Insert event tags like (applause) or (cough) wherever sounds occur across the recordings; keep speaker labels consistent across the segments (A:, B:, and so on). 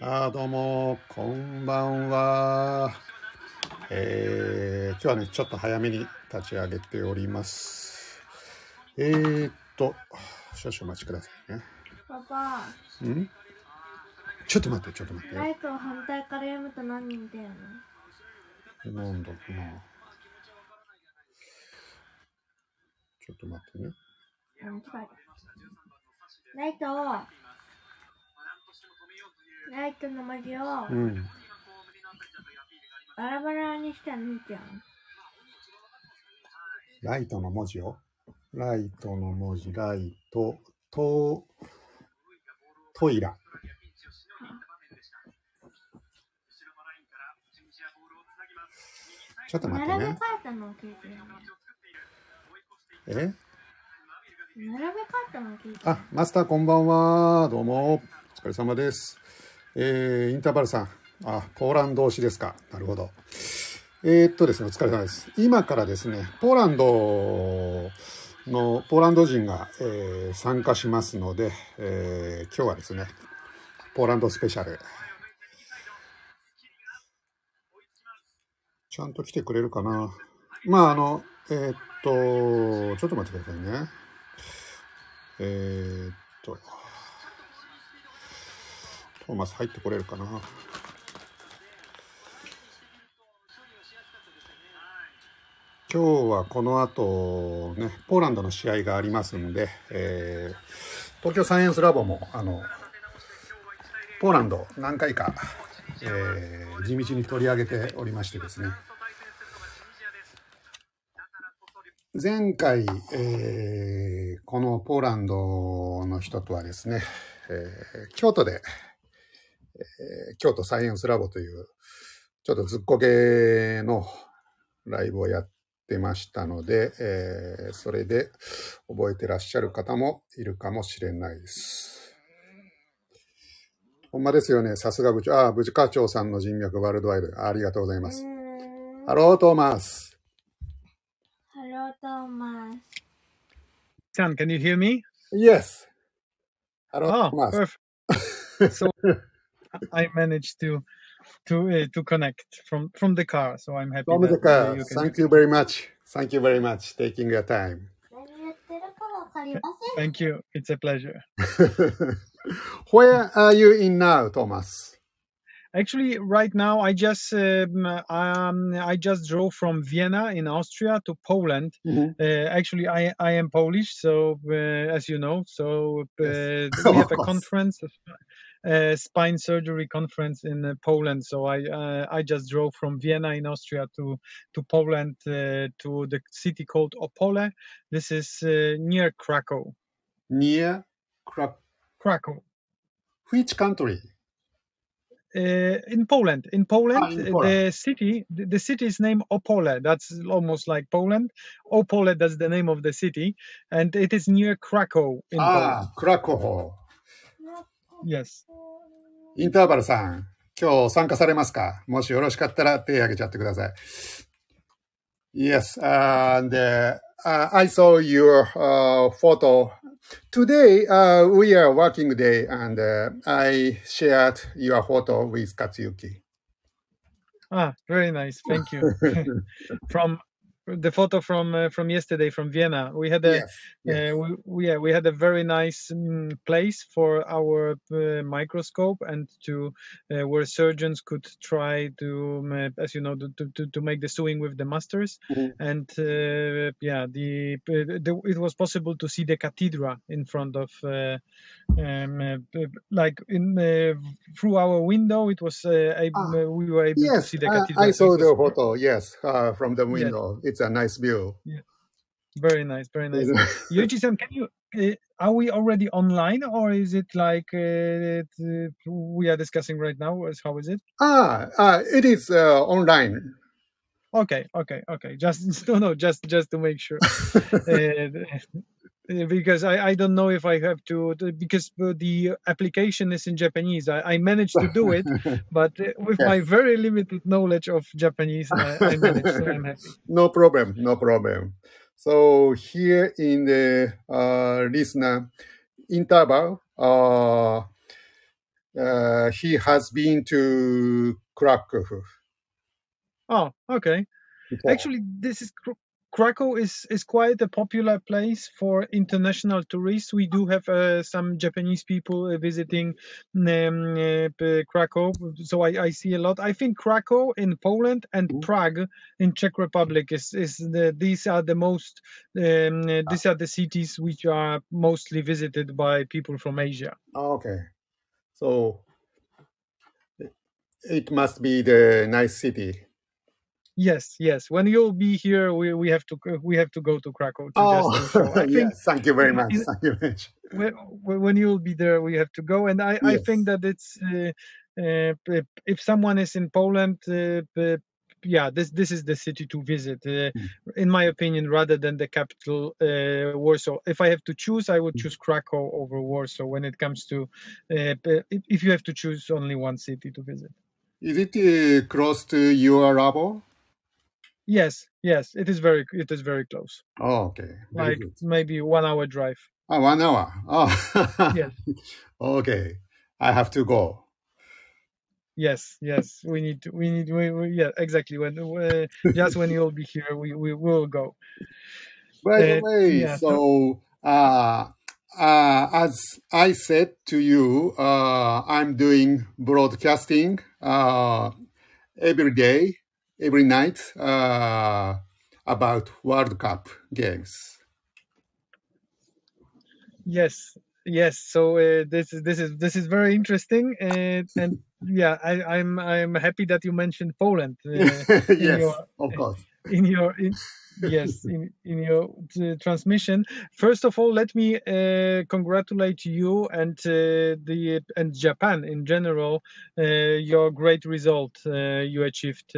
A: あーどうも、こんばんは。えー、今日はね、ちょっと早めに立ち上げております。えーっと、少々お待ちくださいね。
B: パパ、
A: ん？ちょっと待って、ちょっと待ってよ。
B: ライトを反対から読むと何人出るの
A: なんだろうな。ちょっと待ってね。
B: ライトを、ライトの文字を
A: うん。
B: バラバラにしたら抜いちゃう
A: ライトの文字を？ライトの文字、ライト、と、トイラ。ちょっと待ってね
B: 並べ替。えたのを聞いてる
A: え？
B: 並べ替えたのを聞いてる
A: あ、マスターこんばんは。どうも。お疲れ様です。えー、インターバルさん。あ、ポーランド推しですか。なるほど。えー、っとですね、お疲れ様です。今からですね、ポーランドの、ポーランド人が、えー参加しますので、えー今日はですね、ポーランドスペシャル。ちゃんと来てくれるかな。まあ、あの、えっと、ちょっと待ってくださいね。えっと、トーマス入ってこれるかな。今日はこの後ね、ポーランドの試合がありますんで、えー東京サイエンスラボも、あの、ポーランド何回か、えー地道に取り上げておりましてですね、前回、えーこのポーランドの人とはですね、えー京都で、えー京都サイエンスラボという、ちょっとずっこけのライブをやってましたので、えーそれで覚えてらっしゃる方もいるかもしれないです。ほんまですよね。さすが部長。ああ、部課長さんの人脈ワールドワイド。ありがとうございうます。ハロー、トーマス。
B: ハロートーマス
C: Sam, can you hear me?
A: Yes. ハロー、
C: Oh,
A: トーマス。
C: perfect. So I managed to to uh, to connect from from the car. So I'm happy.
A: From the
C: uh,
A: car.
C: You
A: Thank you very much. Thank you very much taking your time.
C: Thank you. It's a pleasure. (laughs)
A: Where are you in now, Thomas?
C: Actually, right now I just um, um, I just drove from Vienna in Austria to Poland.
A: Mm -hmm.
C: uh, actually, I, I am Polish, so uh, as you know, so uh,
A: yes.
C: we (laughs) have a conference spine surgery conference in uh, Poland. So I uh, I just drove from Vienna in Austria to to Poland uh, to the city called Opole. This is uh, near Krakow.
A: Near Krak-
C: Krakow.
A: Which country?
C: Uh, in Poland. In Poland,
A: ah, in
C: the city the, the, city is named Opole. That's almost like Poland. Opole, that's the name of the city, and it is near Krakow. In
A: ah, Poland. Krakow.
C: Yes.
A: インターバルさん、今日参加されますかもしよろしかったら手挙げちゃってください。Yes, and uh, uh, I saw your uh, photo. Today, uh, we are working day and uh, I shared your photo with Katsuyuki.
C: Ah, very nice. Thank you. from the photo from uh, from yesterday from Vienna, we had a
A: yes, yes.
C: Uh, we, we yeah we had a very nice um, place for our uh, microscope and to uh, where surgeons could try to um, uh, as you know to, to, to make the sewing with the masters
A: Mhm.
C: and uh, yeah the, uh, the it was possible to see the cathedra in front of uh, um, uh, uh, like in uh, through our window it was uh, able,
A: Ah,
C: uh, we were able to see the
A: uh,
C: cathedra
A: I
C: so
A: saw the photo. Yes, uh, from the
C: yes
A: window. It's a nice view. Yeah.
C: very nice very nice (laughs) Yoichi-san, can you? Uh, are we already online, or is it like uh, it, uh, we are discussing right now? How is it?
A: ah, uh, it is uh, online.
C: Okay, okay, okay. Just (laughs) no, no, just just to make sure, (laughs) uh, because I I don't know if I have to because the application is in Japanese. I, I managed to do (laughs) it, but uh, with my very limited knowledge of Japanese, uh, (laughs) I managed. So I'm happy.
A: no problem, no problem. So here in the uh, listener interval, uh, uh, uh, he has been to Krakow.
C: Oh, okay.
A: before.
C: Actually, this is Krakow is is quite a popular place for international tourists. We do have uh, some Japanese people uh, visiting um, uh, Krakow, so I, I see a lot. I think Krakow in Poland and
A: Mhm.
C: Prague in Czech Republic is is the these are the most um, uh, these are the cities which are mostly visited by people from Asia.
A: Okay. So it must be the nice city.
C: Yes, yes. When you'll be here, we, we have to go- we have to go to Krakow to
A: Oh.
C: I (laughs) think
A: yes. Thank you very much.
C: in-
A: Thank you very much.
C: when, when you'll be there we have to go and i, I think that it's uh, uh, if, someone is in poland uh, yeah this this is the city to visit uh,
A: Mm.
C: in my opinion rather than the capital uh, warsaw if i have to choose i would
A: Mm.
C: choose krakow over warsaw when it comes to uh, if you have to choose only one city to visit
A: Is it uh, close to your labo?
C: Yes yes it is very it is very close
A: Oh, okay. Very
C: like
A: good.
C: maybe one hour drive
A: Ah, one hour. Oh,
C: yes (laughs)
A: okay. I have to go.
C: Yes, yes, we need to. We need. We, we, yeah, exactly. When uh, just when you'll be here, we we will go.
A: By the
C: Uh,
A: way,
C: yeah, so-
A: so uh, uh, as I said to you, uh, I'm doing broadcasting uh, every day, every night uh, about World Cup games.
C: Yes, yes. So uh, this is this is this is very interesting, and and yeah, I, I'm I'm happy that you mentioned Poland uh, (laughs)
A: yes,
C: your-
A: of course. (laughs)
C: in your in, yes in in your uh, transmission. First of all, let me uh, congratulate you and uh, the and Japan in general uh, your great result uh, you achieved.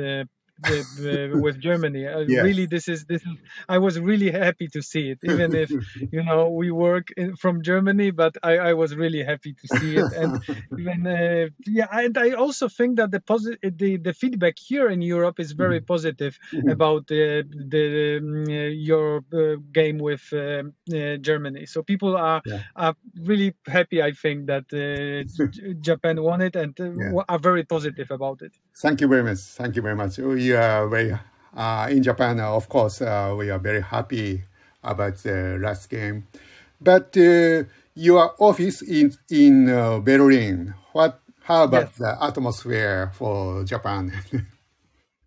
C: With, uh, with Germany, uh, (laughs)
A: Yes.
C: really, this is this. Is, I was really happy to see it, even if (laughs) you know we work in, from germany but I, I was really happy to see it and (laughs) even uh, yeah and i also think that the posi- the the feedback here in europe is very positive
A: Mhm.
C: about uh, the um, your uh, game with uh, germany so people are
A: Yeah.
C: are really happy i think that uh, J- japan won it and uh,
A: Yeah.
C: are very positive about it
A: Thank you very much. Thank you very much. We are very uh, in Japan. Uh, of course, uh, we are very happy about the last game. But uh, your office in in uh, Berlin. What? How about
C: Yes.
A: the atmosphere for Japan? (laughs)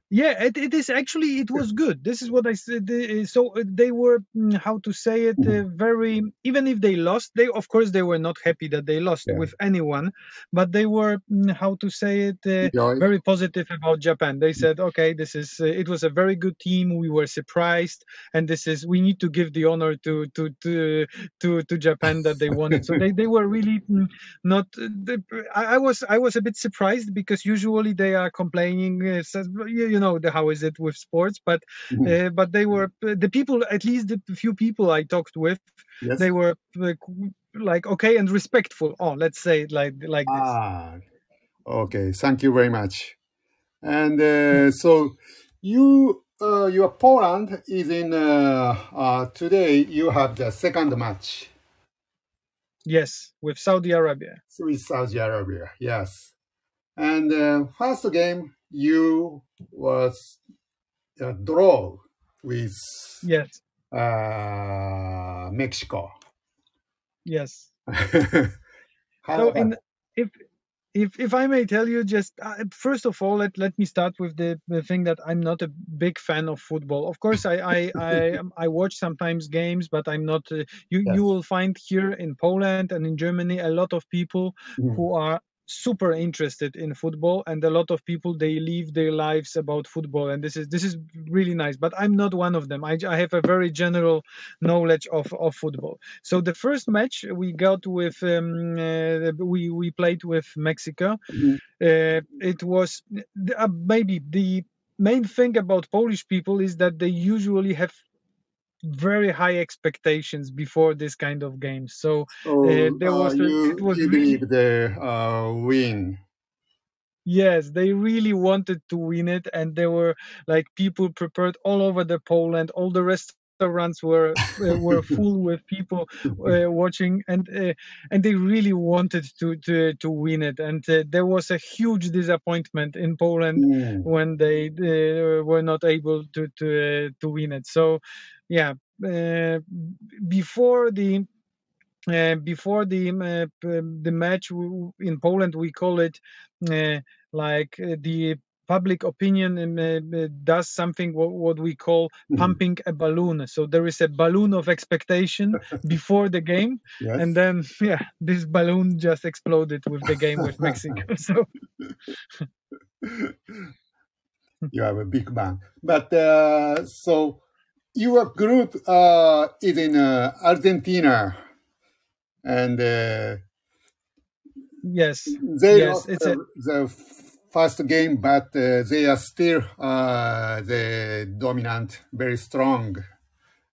C: Yeah, it, it is actually it was good. This is what I said. uh, So uh, they were mm, how to say it uh, very even if they lost, they of course they were not happy that they lost
A: Yeah.
C: with anyone, but they were mm, how to say it uh, very positive about Japan. They said, okay, this is uh, it was a very good team. We were surprised, and this is we need to give the honor to to to to, to Japan that they won it. So they, they were really mm, not. uh, The, I, I was I was a bit surprised because usually they are complaining. Uh, says, you, you know the, how is it with sports, but
A: Mhm.
C: uh, but they were the people at least the few people I talked with
A: yes.
C: they were like, okay and respectful. Oh, let's say it like like this.
A: Ah, okay. Thank you very much. And uh, (laughs) so you, uh, your Poland is in uh, uh, today. You have the second match.
C: Yes, with Saudi Arabia.
A: with Saudi Arabia. Yes, and uh, first game you was a draw with
C: Yes,
A: uh, Mexico.
C: yes. (laughs) So in if if if I may tell you, just uh, first of all, let let me start with the, the thing that I'm not a big fan of football. Of course, I I (laughs) I, I watch sometimes games, but I'm not. Uh, you
A: Yes.
C: you will find here in Poland and in Germany a lot of people
A: Mhm.
C: who are super interested in football and a lot of people they live their lives about football and this is this is really nice but i'm not one of them i, I have a very general knowledge of, of football so the first match we got with um, uh, we we played with mexico
A: Mhm.
C: uh, it was uh, maybe the main thing about polish people is that they usually have very high expectations before this kind of game. so uh, there
A: uh,
C: was a-
A: you,
C: it was
A: you
C: really-
A: believe the uh, win.
C: Yes, they really wanted to win it, and there were like people prepared all over the Poland. All the restaurants were uh, were (laughs) full with people uh, watching, and uh, and they really wanted to to to win it. And uh, there was a huge disappointment in Poland
A: Mm.
C: when they uh, were not able to to uh, to win it. So, yeah, uh, before the uh, before the uh, the match in Poland, we call it uh, like the public opinion does something what, what we call
A: Mhm.
C: pumping a balloon. So there is a balloon of expectation (laughs) before the game,
A: Yes.
C: and then (laughs) yeah, this balloon just exploded with the game with Mexico. (laughs) So
A: you have a big bang. But uh, so your group uh, is in uh, Argentina, and uh,
C: yes,
A: they
C: Yes,
A: lost
C: a-
A: the first game, but uh, they are still uh, the dominant, very strong.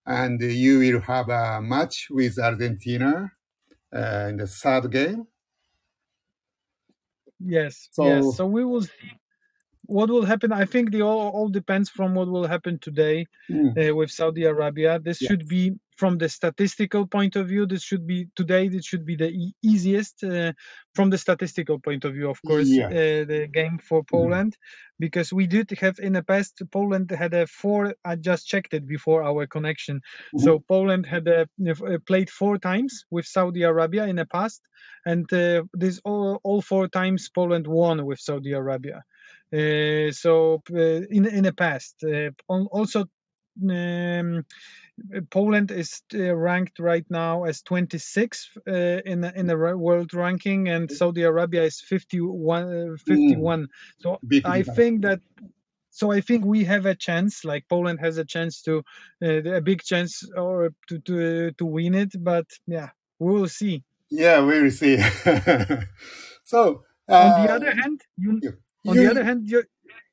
A: And you will have a match with Argentina uh, in the third game.
C: yes,
A: So-
C: yes. So we will see what will happen. I think the all, all depends from what will happen today.
A: Mm.
C: uh, with Saudi Arabia. This should be, from the statistical point of view, this should be today. This should be the e- easiest uh, from the statistical point of view, of course, uh, the game for Poland, because we did have in the past Poland had a four. I just checked it before our connection. So Poland had a, uh, played four times with Saudi Arabia in the past, and uh, this all, all four times Poland won with Saudi Arabia. Uh, so uh, in in the past, uh, also um, Poland is uh, ranked right now as 26th uh, in the, in the world ranking, and Saudi Arabia is 51. Uh, 51. So I think that. So I think we have a chance, like Poland has a chance to, uh, a big chance, or to to to win it. But yeah, we will see.
A: Yeah, we will see. (laughs) so,
C: On
A: uh,
C: the other hand, you- on
A: you-
C: the other hand, you,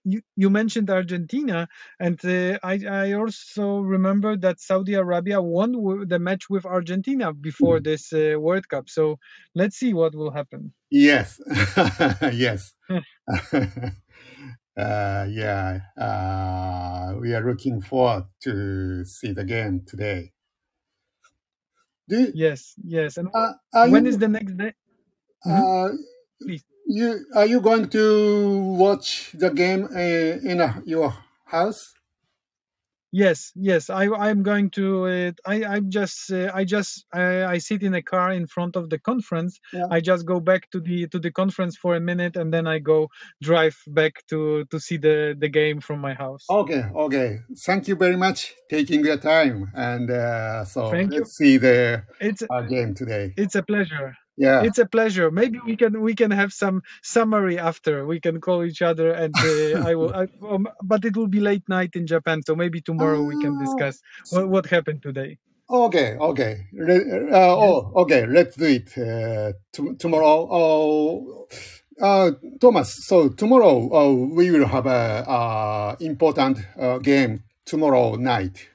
C: you, you mentioned Argentina, and uh, I, I also remember that Saudi Arabia won w- the match with Argentina before
A: Mm.
C: this uh, World Cup. So let's see what will happen.
A: Yes, (laughs) yes. (laughs) (laughs) uh, yeah, uh, we are looking forward to see the game today. Do
C: Yes, yes. And
A: uh,
C: when
A: you,
C: is the next day?
A: uh,
C: Please.
A: You are you going to watch the game uh, in uh, your house?
C: Yes, yes. I I'm going to. Uh, I I'm just uh, I just I, I sit in a car in front of the conference.
A: Yeah.
C: I just go back to the to the conference for a minute, and then I go drive back to to see the the game from my house.
A: Okay, okay. Thank you very much taking your time, and uh, so
C: Thank
A: let's see the
C: It's
A: uh, game today.
C: it's a pleasure.
A: Yeah.
C: It's a pleasure. Maybe we can we can have some summary after. We can call each other, and uh, I will. I, um, but it will be late night in Japan, so maybe tomorrow we can
A: Oh.
C: discuss what, what happened today.
A: Okay, okay. Uh, Oh, okay. Let's do it uh, tomorrow. Oh, uh, Thomas. So tomorrow uh, we will have a uh, important uh, game tomorrow night.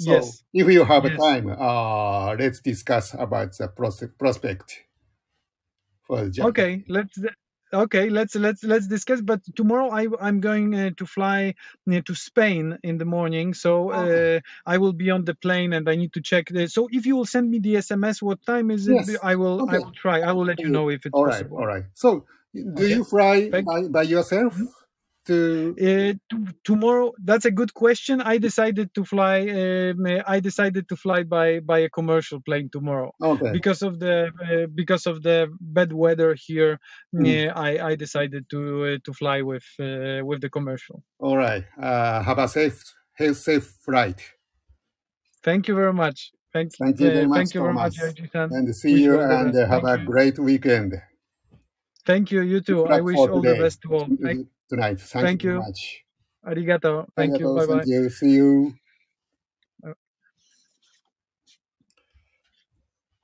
A: So
C: Yes.
A: if you have
C: Yes.
A: time, uh, let's discuss about the pros- prospect for Japan.
C: Okay, let's. Okay, let's let's let's discuss. But tomorrow I I'm going uh, to fly uh, to Spain in the morning, so
A: Okay.
C: uh, I will be on the plane and I need to check. The, so if you will send me the SMS, what time is it?
A: Yes.
C: I will
A: okay.
C: I will try. I will let you know if it's
A: All right,
C: possible.
A: all right. So do
C: Okay.
A: you fly by, by yourself to?
C: Uh, t- tomorrow, that's a good question. I decided to fly. Um, uh, I decided to fly by by a commercial plane tomorrow
A: Okay.
C: because of the uh, because of the bad weather here.
A: Mm.
C: uh, I I decided to uh, to fly with uh, with the commercial.
A: All right. Uh, have a safe, have safe flight,
C: Thank you very much. Thank,
A: Thank you very much,
C: Thank you very much,
A: and see
C: Wish
A: you,
C: you all the
A: and have
C: Thank
A: a
C: you.
A: great weekend
C: Thank you. You too. I wish all the best to all. Thank,
A: tonight. Thank,
C: Thank
A: you very much.
C: arigato. Thank you. Bye bye.
A: Thank you. See you.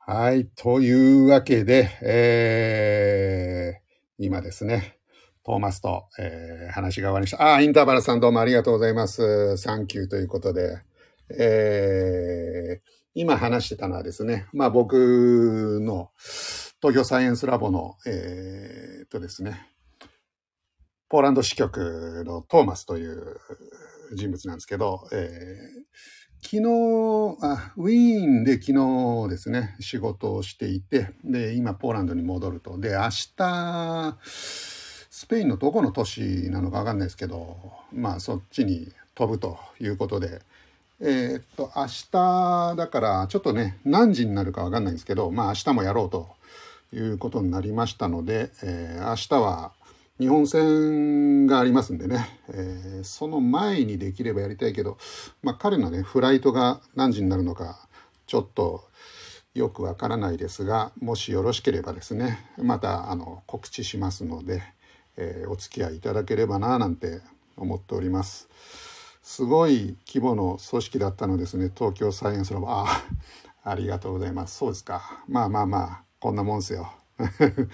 A: はい。というわけで、えー、今ですね、トーマスと、えー、話が終わりました。あ、インターバルさんどうもありがとうございます。サンキューということで、えー、今話してたのはですね、まあ僕の東京サイエンスラボの、えーっとですね、ポーランド支局のトーマスという人物なんですけど、えー昨日あ、ウィーンで昨日ですね、仕事をしていて、で、今ポーランドに戻ると。で、明日、スペインのどこの都市なのかわかんないですけど、まあそっちに飛ぶということで、えー、っと、明日だからちょっとね、何時になるかわかんないんですけど、まあ明日もやろうということになりましたので、えー、明日は日本戦がありますんでね、えー、その前にできればやりたいけど、まあ、彼のね、フライトが何時になるのか、ちょっとよくわからないですが、もしよろしければですね、またあの告知しますので、えー、お付き合いいただければななんて思っております。すごい規模の組織だったのですね、東京サイエンスラボ。ああ、ありがとうございます。そうですか。まあまあまあ、こんなもんすよ。(laughs)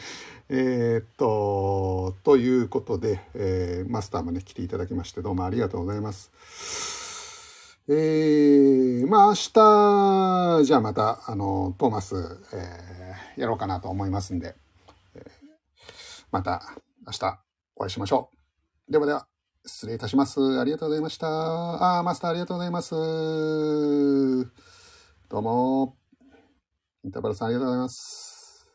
A: えっと、ということで、えー、マスターもね、来ていただきまして、どうもありがとうございます。えー、まあ明日、じゃあまた、あの、トーマス、えー、やろうかなと思いますんで、えー、また明日お会いしましょう。ではでは、失礼いたします。ありがとうございました。あ、マスターありがとうございます。どうも。インターバルさんありがとうございます。